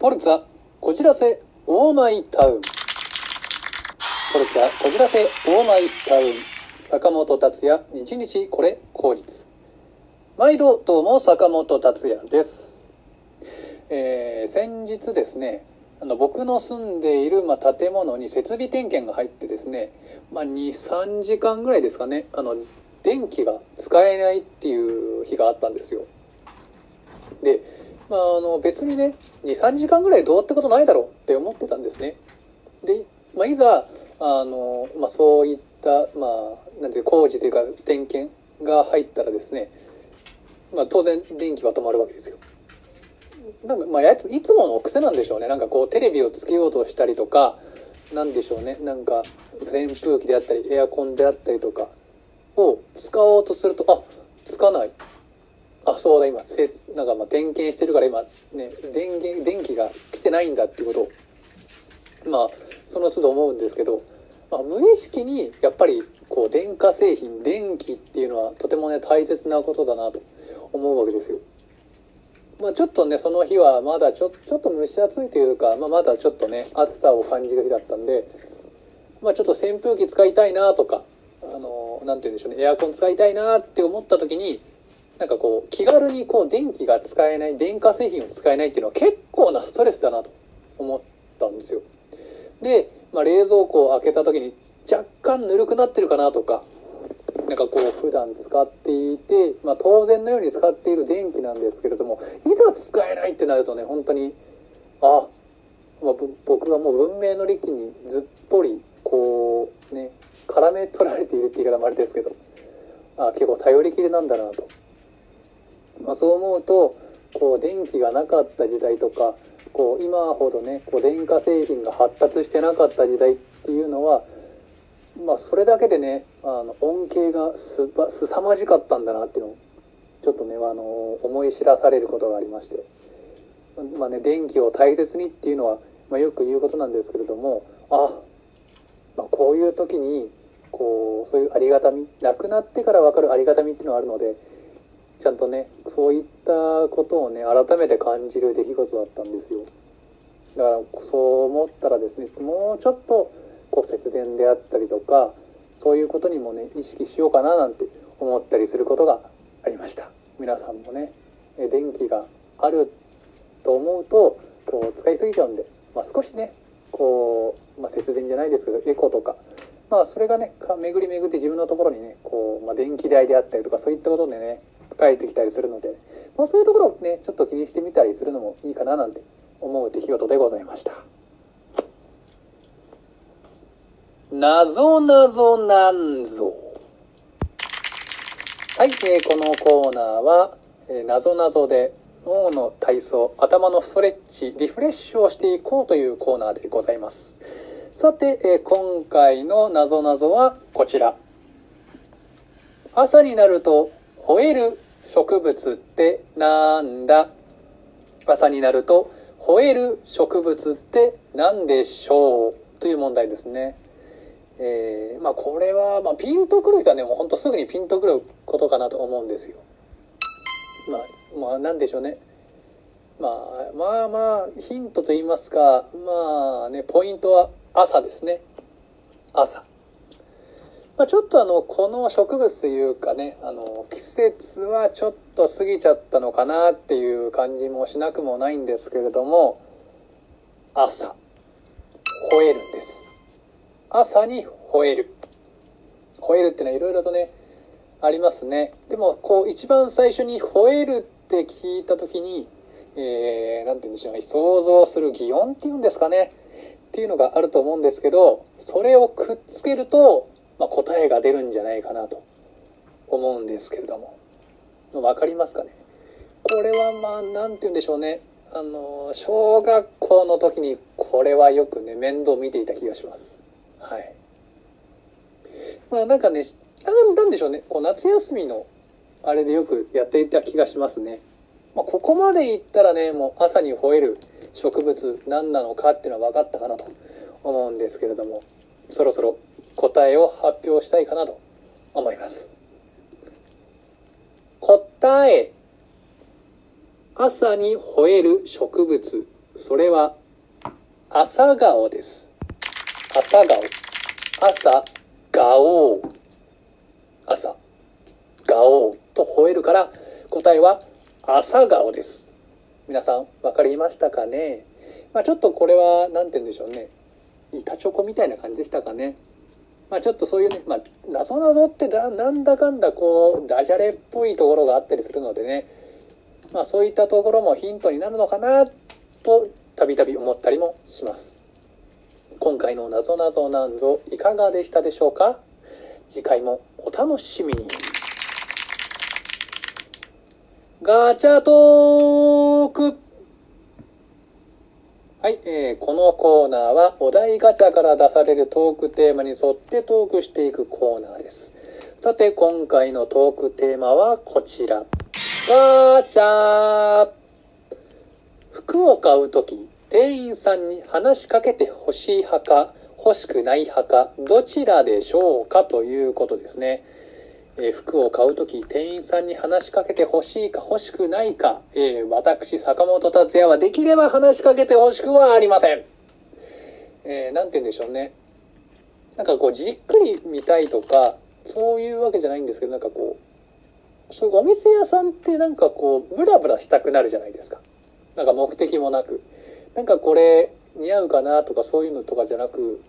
ポルツァ、こじらせ、オーマイタウン。ポルツァ、こじらせ、オーマイタウン。坂本達也、日日これ、口実。毎度、どうも、坂本達也です。えー、先日ですね、あの僕の住んでいる、ま、建物に設備点検が入ってですね、まあ、2、3時間ぐらいですかね、あの、電気が使えないっていう日があったんですよ。で、あ、あの別にね23時間ぐらいどうってことないだろうって思ってたんですね。で、まあ、いざあの、まあ、そういった、まあ、なんていう工事というか点検が入ったらですね、まあ、当然電気は止まるわけですよ。なんかまあやついつもの癖なんでしょうね。なんかこうテレビをつけようとしたりとかなんでしょうね。なんか扇風機であったりエアコンであったりとかを使おうとするとあつかない。あそうだ今せなんかまあ点検してるから今ね電源電気が来てないんだっていうことをまあその都度思うんですけど、まあ、無意識にやっぱりこう電化製品電気っていうのはとてもね大切なことだなと思うわけですよ。まあ、ちょっとねその日はまだちょちょっと蒸し暑いというか、まあ、まだちょっとね暑さを感じる日だったんで、まあ、ちょっと扇風機使いたいなとかあのなんて言うんでしょうねエアコン使いたいなって思った時になんかこう気軽にこう電気が使えない電化製品を使えないっていうのは結構なストレスだなと思ったんですよ。で、まあ、冷蔵庫を開けた時に若干ぬるくなってるかなとかなんかこう普段使っていて、まあ、当然のように使っている電気なんですけれどもいざ使えないってなるとね本当にあ、まあ、僕はもう文明の利器にずっぽりこうね絡め取られているって言い方もあれですけどあ結構頼りきりなんだなと。まあ、そう思うとこう電気がなかった時代とかこう今ほどねこう電化製品が発達してなかった時代っていうのは、まあ、それだけでねあの恩恵がすば凄まじかったんだなっていうのをちょっとねあの思い知らされることがありまして、まあね、電気を大切にっていうのは、まあ、よく言うことなんですけれどもあ、まあ、こういう時にこうそういうありがたみ亡くなってから分かるありがたみっていうのがあるのでちゃんとねそういったことをね改めて感じる出来事だったんですよ。だからそう思ったらですねもうちょっとこう節電であったりとかそういうことにもね意識しようかななんて思ったりすることがありました。皆さんもね電気があると思うとこう使いすぎちゃうんで、まあ、少しねこう、まあ、節電じゃないですけどエコとかまあそれがね巡り巡って自分のところにねこう、まあ、電気代であったりとかそういったことでね帰ってきたりするので、まあ、そういうところをねちょっと気にしてみたりするのもいいかななんて思う出来事でございました。なぞなぞなんぞ。はい、えー、このコーナーは、えー、なぞなぞで脳の体操頭のストレッチリフレッシュをしていこうというコーナーでございます。さて、えー、今回のなぞなぞはこちら。朝になると吠える。植物ってなんだ？朝になると吠える植物って何でしょう？という問題ですね。えー、まあこれは、まあ、ピンとくる人はねもうほんとすぐにピンとくることかなと思うんですよ。まあまあなんでしょうね。まあまあまあヒントと言いますかまあねポイントは朝ですね。朝。まあ、ちょっとあのこの植物というかねあの季節はちょっと過ぎちゃったのかなっていう感じもしなくもないんですけれども朝吠えるんです。朝に吠える。吠えるっていうのはいろいろとねありますね。でもこう一番最初に吠えるって聞いた時にえー、なんて言うんでしょうね想像する擬音っていうんですかねっていうのがあると思うんですけどそれをくっつけるとまあ、答えが出るんじゃないかなと思うんですけれども。分かりますかね？これはまあ何て言うんでしょうね。あの小学校の時にこれはよくね面倒見ていた気がします。はい。まあなんかねなんでしょうね。こう夏休みのあれでよくやっていた気がしますね、まあ、ここまでいったらねもう朝に吠える植物何なのかっていうのは分かったかなと思うんですけれども。そろそろ答えを発表したいかなと思います。答え。朝に吠える植物。それは朝顔です。朝顔。朝、顔。朝、顔と吠えるから答えは朝顔です。皆さん分かりましたかね？まあちょっとこれは何て言うんでしょうね。板チョコみたいな感じでしたかね？まあちょっとそういうね、まあ謎々ってだなんだかんだこうダジャレっぽいところがあったりするのでね、まあそういったところもヒントになるのかなとたびたび思ったりもします。今回の謎々なんぞいかがでしたでしょうか？次回もお楽しみに。ガチャトークはい、えーこのコーナーはお題ガチャから出されるトークテーマに沿ってトークしていくコーナーです。さて、今回のトークテーマはこちら。ガチャ服を買うとき、店員さんに話しかけて欲しい派か、欲しくない派か、どちらでしょうかということですね。えー服を買うとき、店員さんに話しかけて欲しいか欲しくないか、えー私、坂本達也はできれば話しかけて欲しくはありません。えーなんて言うんでしょうね。なんかこう、じっくり見たいとか、そういうわけじゃないんですけど、なんかこう、そういうお店屋さんってなんかこう、ブラブラしたくなるじゃないですか。なんか目的もなく。なんかこれ似合うかなとかそういうのとかじゃなく、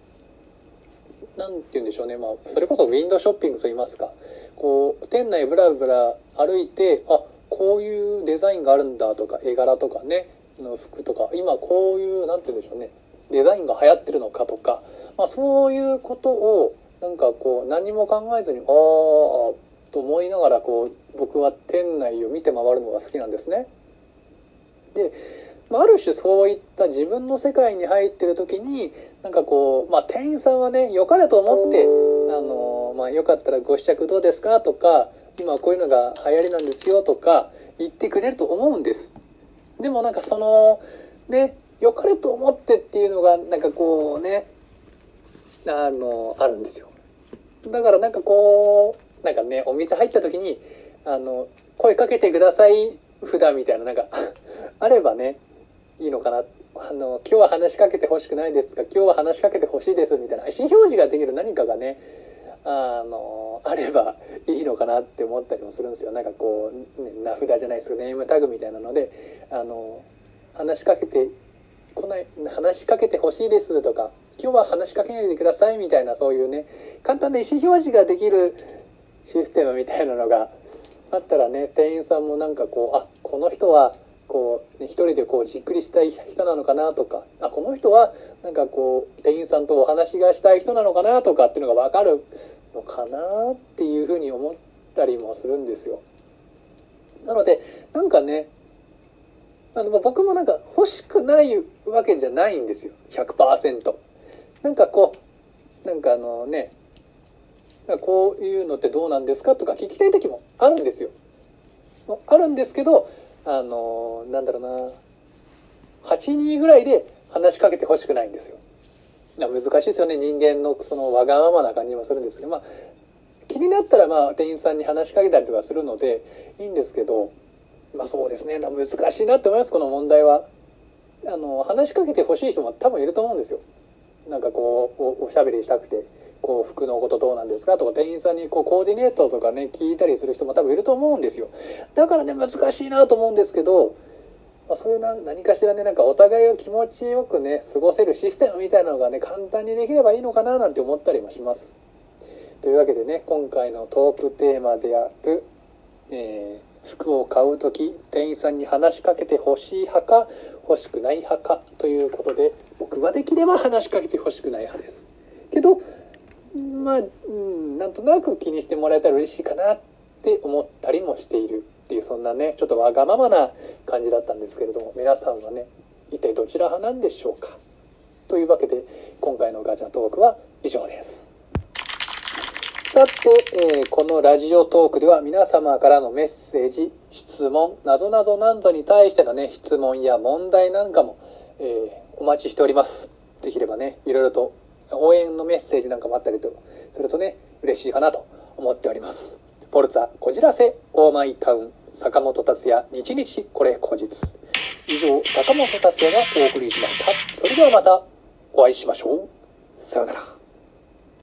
なんて言うんでしょうね。まあ、それこそウィンドショッピングと言いますか。こう、店内ブラブラ歩いて、あ、こういうデザインがあるんだとか、絵柄とかね、の服とか、今こういう、なんて言うんでしょうね。デザインが流行ってるのかとか、まあそういうことを、なんかこう、何も考えずに、ああ、と思いながら、こう、僕は店内を見て回るのが好きなんですね。で、まあ、ある種そういった自分の世界に入ってる時になんかこう、まあ、店員さんはね良かれと思ってあの、まあ、よかったらご試着どうですかとか今こういうのが流行りなんですよとか言ってくれると思うんです。でもなんかそのね良かれと思ってっていうのがなんかこうねあのあるんですよ。だからなんかこうなんかねお店入った時にあの声かけてください札みたいななんかあればねいいのかな？あの今日は話しかけてほしくないですとか今日は話しかけてほしいですみたいな意思表示ができる何かがねあのあればいいのかなって思ったりもするんですよ。なんかこう、ね、名札じゃないですけどネームタグみたいなのであの話しかけてこない話しかけてほしいですとか今日は話しかけないでくださいみたいなそういうね簡単な意思表示ができるシステムみたいなのがあったらね店員さんもなんかこうあこの人はこう、ね、一人でこうじっくりしたい人なのかなとかあこの人はなんかこう店員さんとお話がしたい人なのかなとかっていうのが分かるのかなっていうふうに思ったりもするんですよ。なのでなんかねあの僕もなんか欲しくないわけじゃないんですよ100%。なんかこうなんかあのねこういうのってどうなんですかとか聞きたい時もあるんですよ。あるんですけどあのなんだろうな8人ぐらいで話しかけてほしくないんですよ。難しいですよね人間のそのわがままな感じもするんですけどまあ気になったらまあ店員さんに話しかけたりとかするのでいいんですけどまあそうですね難しいなって思いますこの問題は。あの話しかけてほしい人も多分いると思うんですよ。なんかこうおしゃべりしたくてこう服のことどうなんですか？とか店員さんにこうコーディネートとかね聞いたりする人も多分いると思うんですよ。だからね難しいなと思うんですけど、まあ、そういうな何かしらねなんかお互いを気持ちよくね過ごせるシステムみたいなのがね簡単にできればいいのかななんて思ったりもします。というわけでね今回のトークテーマである、えー服を買う時店員さんに話しかけてほしい派か欲しくない派かということで僕はできれば話しかけてほしくない派です。けどまあ、うん、なんとなく気にしてもらえたら嬉しいかなって思ったりもしているっていうそんなねちょっとわがままな感じだったんですけれども皆さんはね一体どちら派なんでしょうか？というわけで今回のガチャトークは以上です。さて、えーこのラジオトークでは皆様からのメッセージ質問なぞなぞなんぞに対してのね質問や問題なんかも、えーお待ちしております。できればねいろいろと応援のメッセージなんかもあったりとするとね嬉しいかなと思っております。ポルツァこじらせオーマイタウン坂本達也日々これ後日。以上坂本達也がお送りしました。それではまたお会いしましょう。さようなら。